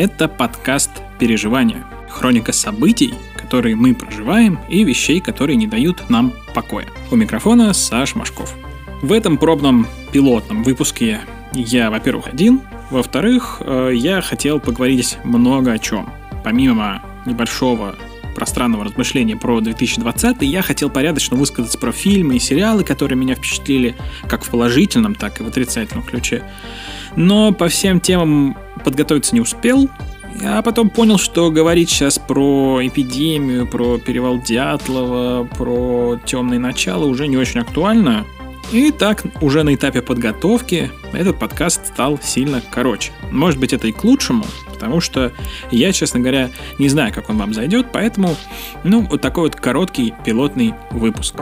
Это подкаст «Переживания». Хроника событий, которые мы проживаем, и вещей, которые не дают нам покоя. У микрофона Саш Машков. В этом пробном пилотном выпуске я, во-первых, один, во-вторых, э, я хотел поговорить много о чем. Помимо небольшого пространного размышления про 2020, я хотел порядочно высказаться про фильмы и сериалы, которые меня впечатлили как в положительном, так и в отрицательном ключе. Но по всем темам подготовиться не успел, а потом понял, что говорить сейчас про эпидемию, про перевал Дятлова, про темные начала уже не очень актуально. И так, уже на этапе подготовки, этот подкаст стал сильно короче. Может быть, это и к лучшему, потому что я, честно говоря, не знаю, как он вам зайдет, поэтому, ну, вот такой вот короткий пилотный выпуск.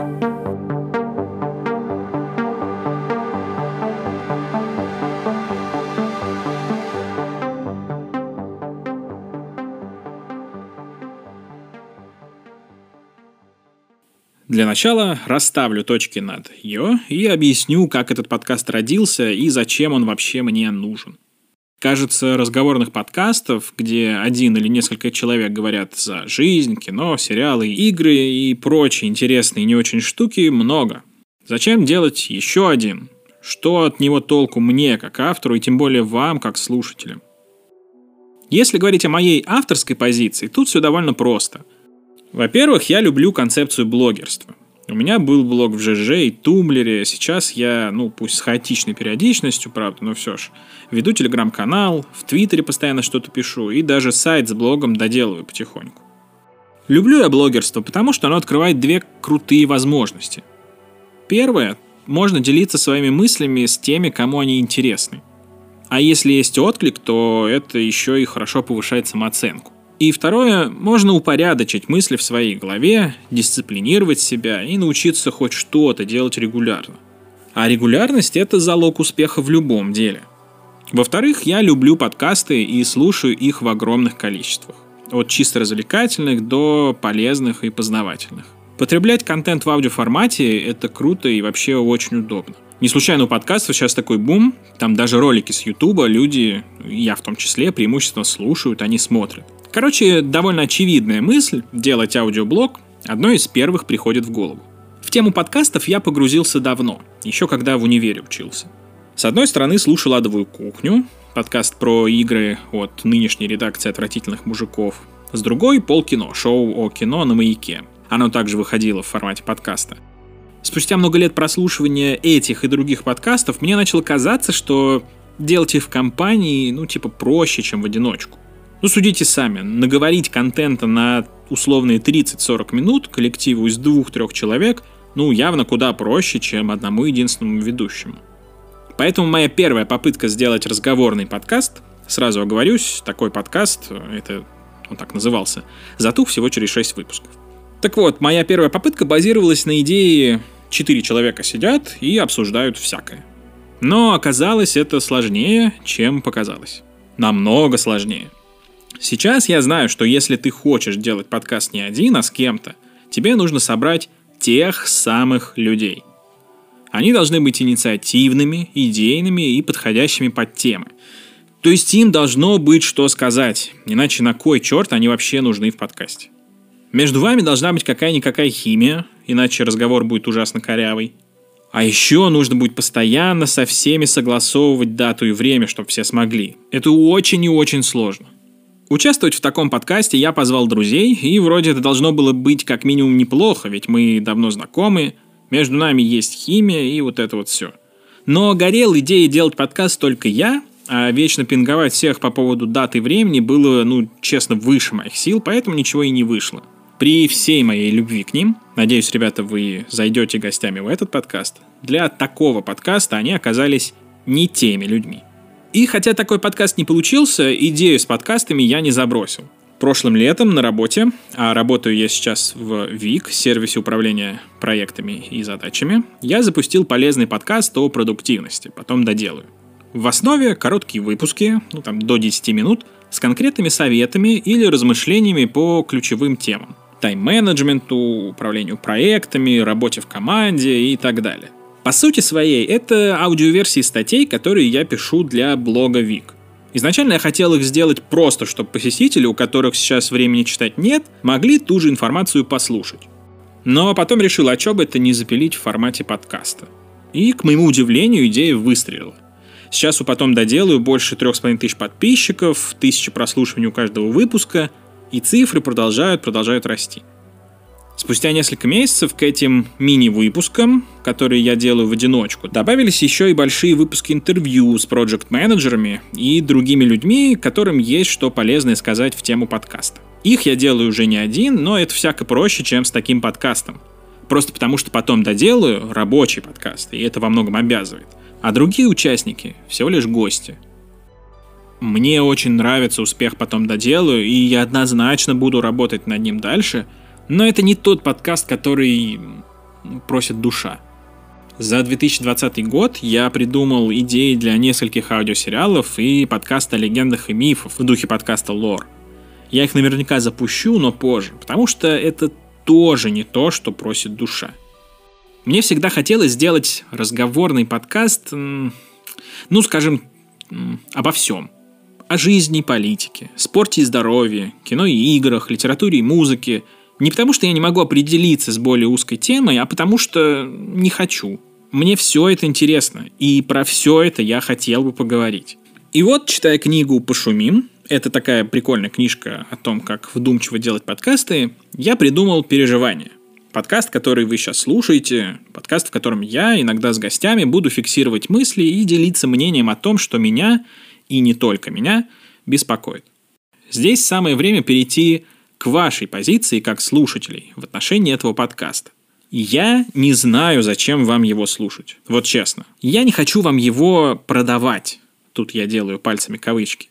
Для начала расставлю точки над «ё» и объясню, как этот подкаст родился и зачем он вообще мне нужен. Кажется, разговорных подкастов, где один или несколько человек говорят за жизнь, кино, сериалы, игры и прочие интересные не очень штуки, много. Зачем делать еще один? Что от него толку мне, как автору, и тем более вам, как слушателям? Если говорить о моей авторской позиции, тут все довольно просто – во-первых, я люблю концепцию блогерства. У меня был блог в ЖЖ и Тумблере. Сейчас я, ну, пусть с хаотичной периодичностью, правда, но все ж, веду телеграм-канал, в Твиттере постоянно что-то пишу, и даже сайт с блогом доделываю потихоньку. Люблю я блогерство, потому что оно открывает две крутые возможности. Первое – можно делиться своими мыслями с теми, кому они интересны. А если есть отклик, то это еще и хорошо повышает самооценку. И второе, можно упорядочить мысли в своей голове, дисциплинировать себя и научиться хоть что-то делать регулярно. А регулярность – это залог успеха в любом деле. Во-вторых, я люблю подкасты и слушаю их в огромных количествах. От чисто развлекательных до полезных и познавательных. Потреблять контент в аудиоформате – это круто и вообще очень удобно. Не случайно у подкастов сейчас такой бум, там даже ролики с Ютуба люди, я в том числе, преимущественно слушают, не смотрят. Короче, довольно очевидная мысль делать аудиоблог одной из первых приходит в голову. В тему подкастов я погрузился давно, еще когда в универе учился. С одной стороны, слушал «Адовую кухню», подкаст про игры от нынешней редакции «Отвратительных мужиков». С другой — «Полкино», шоу о кино на «Маяке». Оно также выходило в формате подкаста. Спустя много лет прослушивания этих и других подкастов мне начало казаться, что делать их в компании, ну, типа, проще, чем в одиночку. Ну, судите сами. Наговорить контента на условные 30-40 минут коллективу из двух-трех человек, ну, явно куда проще, чем одному единственному ведущему. Поэтому моя первая попытка сделать разговорный подкаст, сразу оговорюсь, такой подкаст, это он так назывался, затух всего через 6 выпусков. Так вот, моя первая попытка базировалась на идее четыре человека сидят и обсуждают всякое. Но оказалось это сложнее, чем показалось. Намного сложнее. Сейчас я знаю, что если ты хочешь делать подкаст не один, а с кем-то, тебе нужно собрать тех самых людей. Они должны быть инициативными, идейными и подходящими под темы. То есть им должно быть что сказать, иначе на кой черт они вообще нужны в подкасте. Между вами должна быть какая-никакая химия, иначе разговор будет ужасно корявый. А еще нужно будет постоянно со всеми согласовывать дату и время, чтобы все смогли. Это очень и очень сложно. Участвовать в таком подкасте я позвал друзей, и вроде это должно было быть как минимум неплохо, ведь мы давно знакомы, между нами есть химия и вот это вот все. Но горел идеей делать подкаст только я, а вечно пинговать всех по поводу даты времени было, ну, честно, выше моих сил, поэтому ничего и не вышло. При всей моей любви к ним, надеюсь, ребята, вы зайдете гостями в этот подкаст, для такого подкаста они оказались не теми людьми. И хотя такой подкаст не получился, идею с подкастами я не забросил. Прошлым летом на работе, а работаю я сейчас в ВИК, сервисе управления проектами и задачами, я запустил полезный подкаст о продуктивности, потом доделаю. В основе короткие выпуски, ну там до 10 минут, с конкретными советами или размышлениями по ключевым темам. Тайм-менеджменту, управлению проектами, работе в команде и так далее. По сути своей, это аудиоверсии статей, которые я пишу для блога Вик. Изначально я хотел их сделать просто, чтобы посетители, у которых сейчас времени читать нет, могли ту же информацию послушать. Но потом решил, а что бы это не запилить в формате подкаста. И, к моему удивлению, идея выстрелила. Сейчас у потом доделаю больше трех с половиной тысяч подписчиков, тысячи прослушиваний у каждого выпуска, и цифры продолжают, продолжают расти. Спустя несколько месяцев к этим мини-выпускам, которые я делаю в одиночку, добавились еще и большие выпуски интервью с проект-менеджерами и другими людьми, которым есть что полезное сказать в тему подкаста. Их я делаю уже не один, но это всяко проще, чем с таким подкастом. Просто потому, что потом доделаю рабочий подкаст, и это во многом обязывает. А другие участники всего лишь гости. Мне очень нравится успех потом доделаю, и я однозначно буду работать над ним дальше – но это не тот подкаст, который просит душа. За 2020 год я придумал идеи для нескольких аудиосериалов и подкаста о легендах и мифов в духе подкаста «Лор». Я их наверняка запущу, но позже, потому что это тоже не то, что просит душа. Мне всегда хотелось сделать разговорный подкаст, ну, скажем, обо всем. О жизни политике, спорте и здоровье, кино и играх, литературе и музыке – не потому, что я не могу определиться с более узкой темой, а потому что не хочу. Мне все это интересно, и про все это я хотел бы поговорить. И вот, читая книгу «Пошумим», это такая прикольная книжка о том, как вдумчиво делать подкасты, я придумал переживание. Подкаст, который вы сейчас слушаете, подкаст, в котором я иногда с гостями буду фиксировать мысли и делиться мнением о том, что меня, и не только меня, беспокоит. Здесь самое время перейти к вашей позиции как слушателей в отношении этого подкаста. Я не знаю, зачем вам его слушать. Вот честно. Я не хочу вам его продавать. Тут я делаю пальцами кавычки.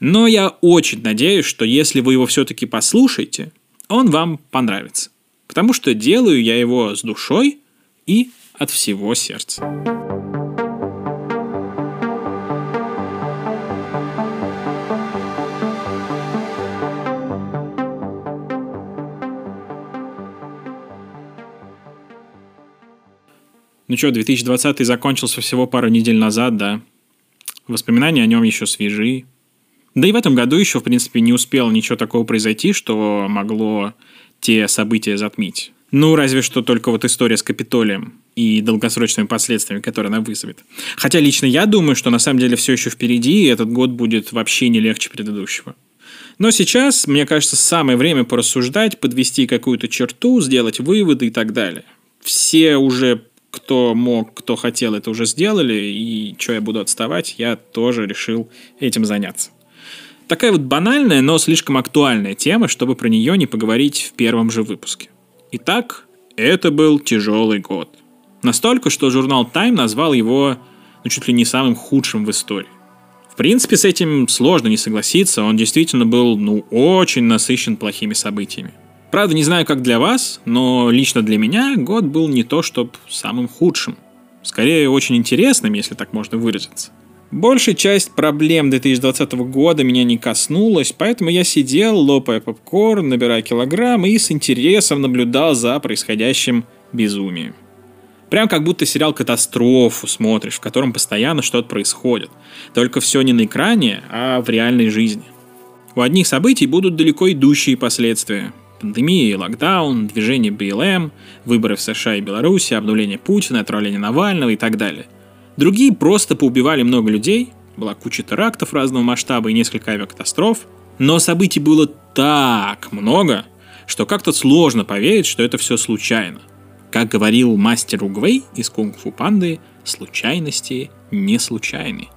Но я очень надеюсь, что если вы его все-таки послушаете, он вам понравится. Потому что делаю я его с душой и от всего сердца. Ну что, 2020 закончился всего пару недель назад, да. Воспоминания о нем еще свежи. Да и в этом году еще, в принципе, не успел ничего такого произойти, что могло те события затмить. Ну, разве что только вот история с Капитолием и долгосрочными последствиями, которые она вызовет. Хотя лично я думаю, что на самом деле все еще впереди, и этот год будет вообще не легче предыдущего. Но сейчас, мне кажется, самое время порассуждать, подвести какую-то черту, сделать выводы и так далее. Все уже кто мог, кто хотел, это уже сделали, и что я буду отставать, я тоже решил этим заняться. Такая вот банальная, но слишком актуальная тема, чтобы про нее не поговорить в первом же выпуске. Итак, это был тяжелый год. Настолько, что журнал Time назвал его ну, чуть ли не самым худшим в истории. В принципе, с этим сложно не согласиться, он действительно был ну, очень насыщен плохими событиями. Правда, не знаю, как для вас, но лично для меня год был не то, чтобы самым худшим. Скорее, очень интересным, если так можно выразиться. Большая часть проблем 2020 года меня не коснулась, поэтому я сидел, лопая попкорн, набирая килограммы и с интересом наблюдал за происходящим безумием. Прям как будто сериал «Катастрофу» смотришь, в котором постоянно что-то происходит. Только все не на экране, а в реальной жизни. У одних событий будут далеко идущие последствия. Пандемия и локдаун, движение БЛМ, выборы в США и Беларуси, обнуление Путина, отравление Навального и так далее. Другие просто поубивали много людей, была куча терактов разного масштаба и несколько авиакатастроф, но событий было так много, что как-то сложно поверить, что это все случайно. Как говорил мастер Угвей из Кунг-фу Панды, случайности не случайны.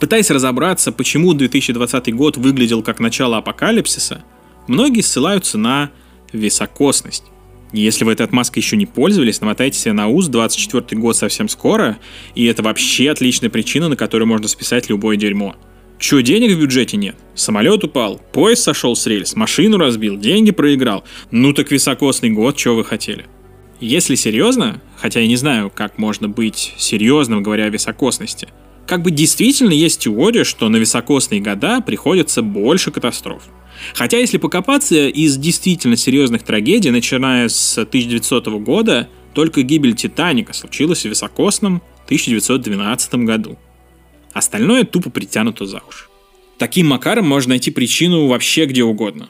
Пытаясь разобраться, почему 2020 год выглядел как начало апокалипсиса, Многие ссылаются на високосность. Если вы этой отмазкой еще не пользовались, намотайте себе на ус, 24 год совсем скоро, и это вообще отличная причина, на которую можно списать любое дерьмо. Че, денег в бюджете нет? Самолет упал, поезд сошел с рельс, машину разбил, деньги проиграл. Ну так високосный год, что вы хотели? Если серьезно, хотя я не знаю, как можно быть серьезным, говоря о високосности, как бы действительно есть теория, что на високосные года приходится больше катастроф. Хотя, если покопаться, из действительно серьезных трагедий, начиная с 1900 года, только гибель Титаника случилась в високосном 1912 году. Остальное тупо притянуто за уши. Таким макаром можно найти причину вообще где угодно.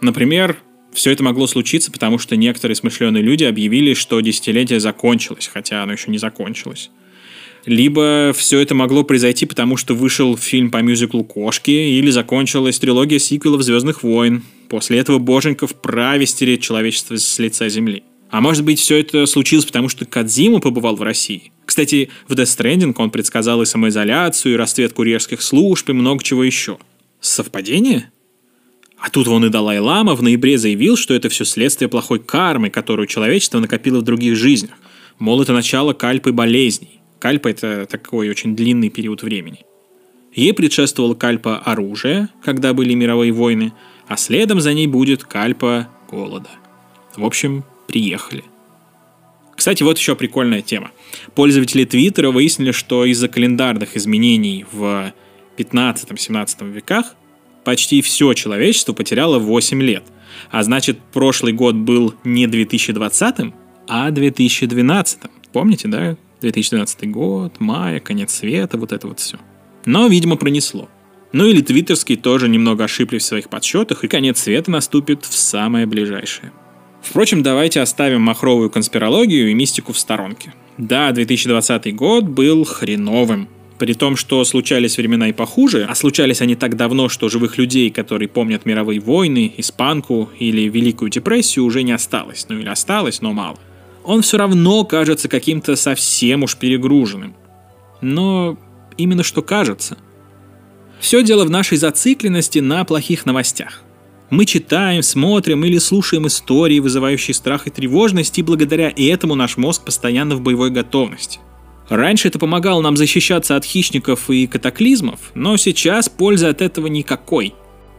Например, все это могло случиться, потому что некоторые смышленые люди объявили, что десятилетие закончилось, хотя оно еще не закончилось. Либо все это могло произойти, потому что вышел фильм по мюзиклу «Кошки» или закончилась трилогия сиквелов «Звездных войн». После этого Боженька вправе стереть человечество с лица Земли. А может быть, все это случилось, потому что Кадзима побывал в России. Кстати, в Death Stranding он предсказал и самоизоляцию, и расцвет курьерских служб, и много чего еще. Совпадение? А тут вон и Далай-Лама в ноябре заявил, что это все следствие плохой кармы, которую человечество накопило в других жизнях. Мол, это начало кальпы болезней. Кальпа – это такой очень длинный период времени. Ей предшествовала кальпа оружия, когда были мировые войны, а следом за ней будет кальпа голода. В общем, приехали. Кстати, вот еще прикольная тема. Пользователи Твиттера выяснили, что из-за календарных изменений в 15-17 веках почти все человечество потеряло 8 лет. А значит, прошлый год был не 2020, а 2012. Помните, да? 2012 год, мая, конец света, вот это вот все. Но, видимо, пронесло. Ну или твиттерские тоже немного ошиблись в своих подсчетах, и конец света наступит в самое ближайшее. Впрочем, давайте оставим махровую конспирологию и мистику в сторонке. Да, 2020 год был хреновым. При том, что случались времена и похуже, а случались они так давно, что живых людей, которые помнят мировые войны, испанку или Великую депрессию, уже не осталось. Ну или осталось, но мало он все равно кажется каким-то совсем уж перегруженным. Но именно что кажется. Все дело в нашей зацикленности на плохих новостях. Мы читаем, смотрим или слушаем истории, вызывающие страх и тревожность, и благодаря этому наш мозг постоянно в боевой готовности. Раньше это помогало нам защищаться от хищников и катаклизмов, но сейчас пользы от этого никакой.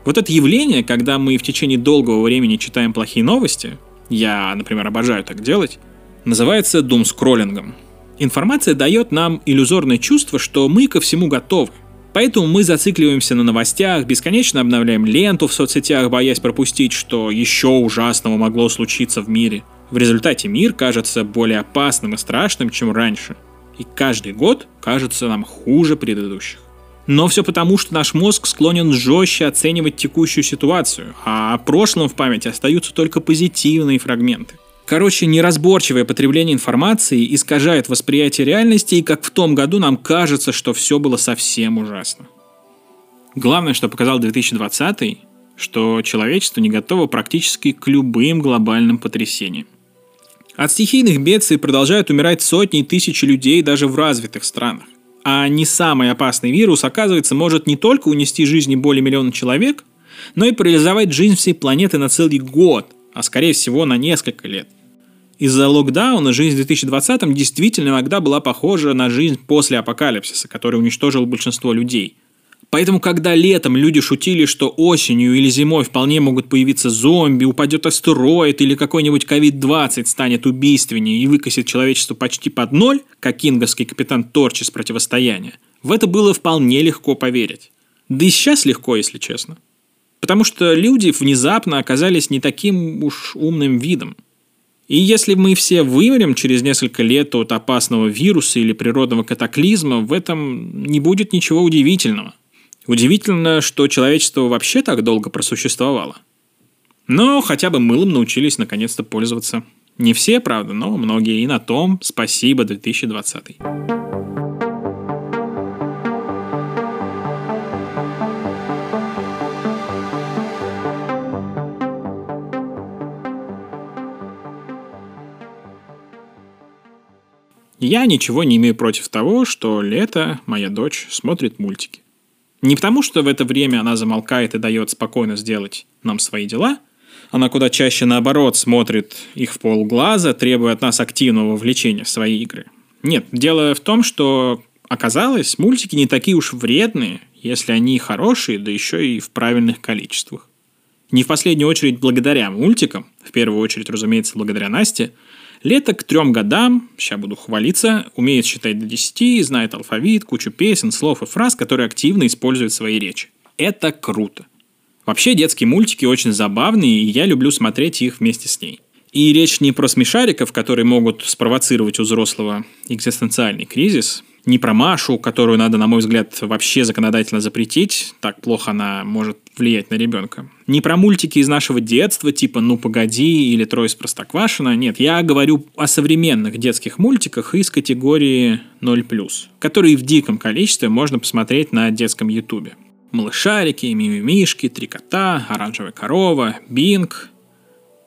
Вот это явление, когда мы в течение долгого времени читаем плохие новости, я, например, обожаю так делать, называется думскроллингом. Информация дает нам иллюзорное чувство, что мы ко всему готовы. Поэтому мы зацикливаемся на новостях, бесконечно обновляем ленту в соцсетях, боясь пропустить, что еще ужасного могло случиться в мире. В результате мир кажется более опасным и страшным, чем раньше. И каждый год кажется нам хуже предыдущих. Но все потому, что наш мозг склонен жестче оценивать текущую ситуацию, а о прошлом в памяти остаются только позитивные фрагменты. Короче, неразборчивое потребление информации искажает восприятие реальности, и как в том году нам кажется, что все было совсем ужасно. Главное, что показал 2020, что человечество не готово практически к любым глобальным потрясениям. От стихийных бедствий продолжают умирать сотни и тысячи людей даже в развитых странах. А не самый опасный вирус, оказывается, может не только унести жизни более миллиона человек, но и парализовать жизнь всей планеты на целый год – а скорее всего на несколько лет. Из-за локдауна жизнь в 2020 действительно иногда была похожа на жизнь после апокалипсиса, который уничтожил большинство людей. Поэтому, когда летом люди шутили, что осенью или зимой вполне могут появиться зомби, упадет астероид или какой-нибудь COVID-20 станет убийственнее и выкосит человечество почти под ноль, как кинговский капитан Торч из противостояния, в это было вполне легко поверить. Да и сейчас легко, если честно. Потому что люди внезапно оказались не таким уж умным видом. И если мы все вымрем через несколько лет от опасного вируса или природного катаклизма, в этом не будет ничего удивительного. Удивительно, что человечество вообще так долго просуществовало. Но хотя бы мылом научились наконец-то пользоваться. Не все, правда, но многие. И на том спасибо 2020. Я ничего не имею против того, что лето моя дочь смотрит мультики. Не потому, что в это время она замолкает и дает спокойно сделать нам свои дела. Она куда чаще, наоборот, смотрит их в полглаза, требуя от нас активного вовлечения в свои игры. Нет, дело в том, что оказалось, мультики не такие уж вредные, если они хорошие, да еще и в правильных количествах. Не в последнюю очередь благодаря мультикам, в первую очередь, разумеется, благодаря Насте – Лето к трем годам, сейчас буду хвалиться, умеет считать до 10, знает алфавит, кучу песен, слов и фраз, которые активно использует в своей речи. Это круто. Вообще детские мультики очень забавные, и я люблю смотреть их вместе с ней. И речь не про смешариков, которые могут спровоцировать у взрослого экзистенциальный кризис, Не про Машу, которую надо, на мой взгляд, вообще законодательно запретить. Так плохо она может влиять на ребенка. Не про мультики из нашего детства, типа «Ну, погоди» или «Трое из Простоквашино». Нет, я говорю о современных детских мультиках из категории 0+, которые в диком количестве можно посмотреть на детском ютубе. Малышарики, Мимимишки, Три кота, Оранжевая корова, Бинг.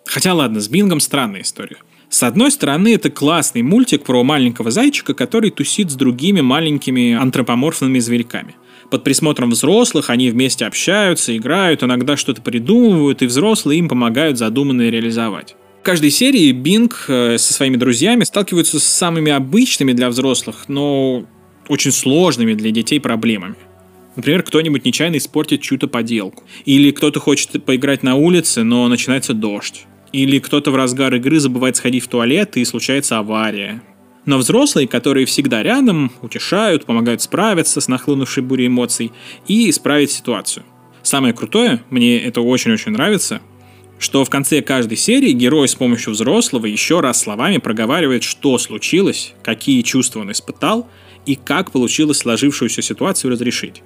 Хотя ладно, с Бингом странная история. С одной стороны, это классный мультик про маленького зайчика, который тусит с другими маленькими антропоморфными зверьками. Под присмотром взрослых они вместе общаются, играют, иногда что-то придумывают, и взрослые им помогают задуманное реализовать. В каждой серии Бинг э, со своими друзьями сталкиваются с самыми обычными для взрослых, но очень сложными для детей проблемами. Например, кто-нибудь нечаянно испортит чью-то поделку. Или кто-то хочет поиграть на улице, но начинается дождь. Или кто-то в разгар игры забывает сходить в туалет и случается авария. Но взрослые, которые всегда рядом, утешают, помогают справиться с нахлынувшей бурей эмоций и исправить ситуацию. Самое крутое, мне это очень-очень нравится, что в конце каждой серии герой с помощью взрослого еще раз словами проговаривает, что случилось, какие чувства он испытал и как получилось сложившуюся ситуацию разрешить.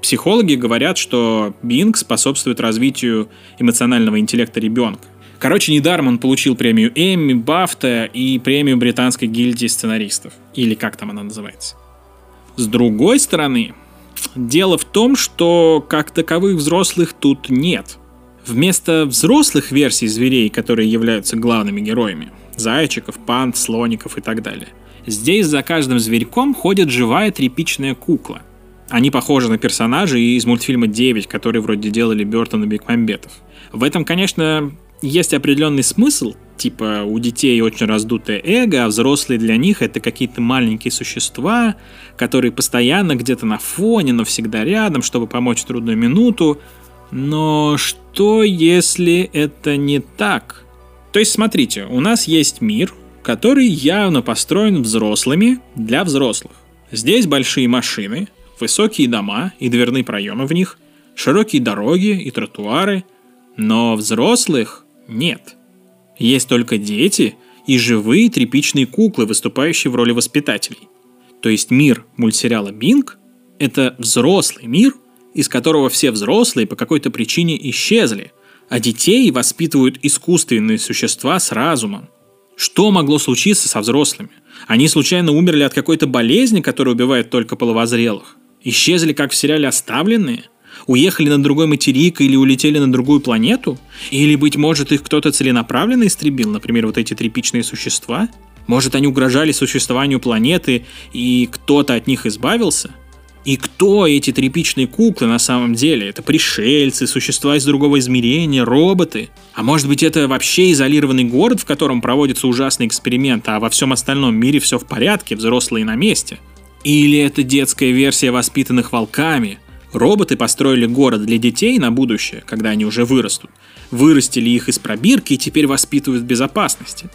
Психологи говорят, что Бинг способствует развитию эмоционального интеллекта ребенка. Короче, недаром он получил премию Эмми, Бафта и премию Британской гильдии сценаристов. Или как там она называется. С другой стороны, дело в том, что как таковых взрослых тут нет. Вместо взрослых версий зверей, которые являются главными героями, зайчиков, панд, слоников и так далее, здесь за каждым зверьком ходит живая тряпичная кукла. Они похожи на персонажей из мультфильма «9», который вроде делали Бертон и Бекмамбетов. В этом, конечно, есть определенный смысл, типа у детей очень раздутое эго, а взрослые для них это какие-то маленькие существа, которые постоянно где-то на фоне, но всегда рядом, чтобы помочь в трудную минуту. Но что если это не так? То есть смотрите, у нас есть мир, который явно построен взрослыми для взрослых. Здесь большие машины, высокие дома и дверные проемы в них, широкие дороги и тротуары, но взрослых нет. Есть только дети и живые тряпичные куклы, выступающие в роли воспитателей. То есть мир мультсериала «Бинг» — это взрослый мир, из которого все взрослые по какой-то причине исчезли, а детей воспитывают искусственные существа с разумом. Что могло случиться со взрослыми? Они случайно умерли от какой-то болезни, которая убивает только половозрелых? Исчезли, как в сериале «Оставленные»? Уехали на другой материк или улетели на другую планету? Или, быть может, их кто-то целенаправленно истребил, например, вот эти тряпичные существа? Может, они угрожали существованию планеты, и кто-то от них избавился? И кто эти тряпичные куклы на самом деле? Это пришельцы, существа из другого измерения, роботы? А может быть это вообще изолированный город, в котором проводятся ужасные эксперименты, а во всем остальном мире все в порядке, взрослые на месте? Или это детская версия воспитанных волками, Роботы построили город для детей на будущее, когда они уже вырастут. Вырастили их из пробирки и теперь воспитывают в безопасности.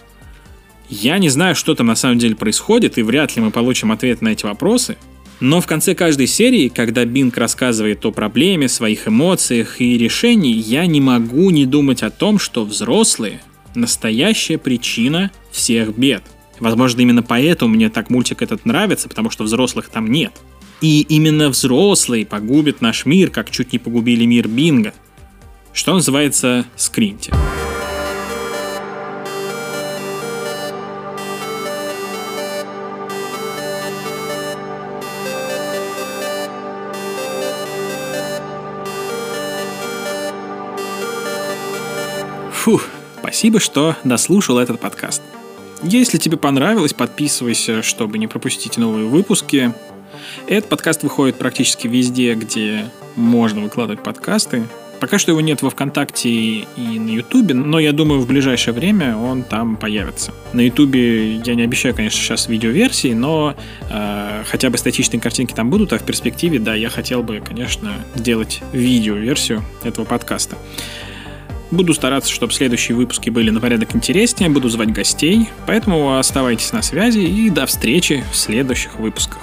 Я не знаю, что там на самом деле происходит, и вряд ли мы получим ответ на эти вопросы. Но в конце каждой серии, когда Бинг рассказывает о проблеме, своих эмоциях и решении, я не могу не думать о том, что взрослые – настоящая причина всех бед. Возможно, именно поэтому мне так мультик этот нравится, потому что взрослых там нет – и именно взрослые погубят наш мир, как чуть не погубили мир Бинга. Что называется скринти. Фух, спасибо, что дослушал этот подкаст. Если тебе понравилось, подписывайся, чтобы не пропустить новые выпуски. Этот подкаст выходит практически везде, где можно выкладывать подкасты. Пока что его нет во ВКонтакте и на Ютубе, но я думаю, в ближайшее время он там появится. На Ютубе я не обещаю, конечно, сейчас видеоверсии, но э, хотя бы статичные картинки там будут, а в перспективе, да, я хотел бы, конечно, сделать видеоверсию этого подкаста. Буду стараться, чтобы следующие выпуски были на порядок интереснее, буду звать гостей, поэтому оставайтесь на связи и до встречи в следующих выпусках.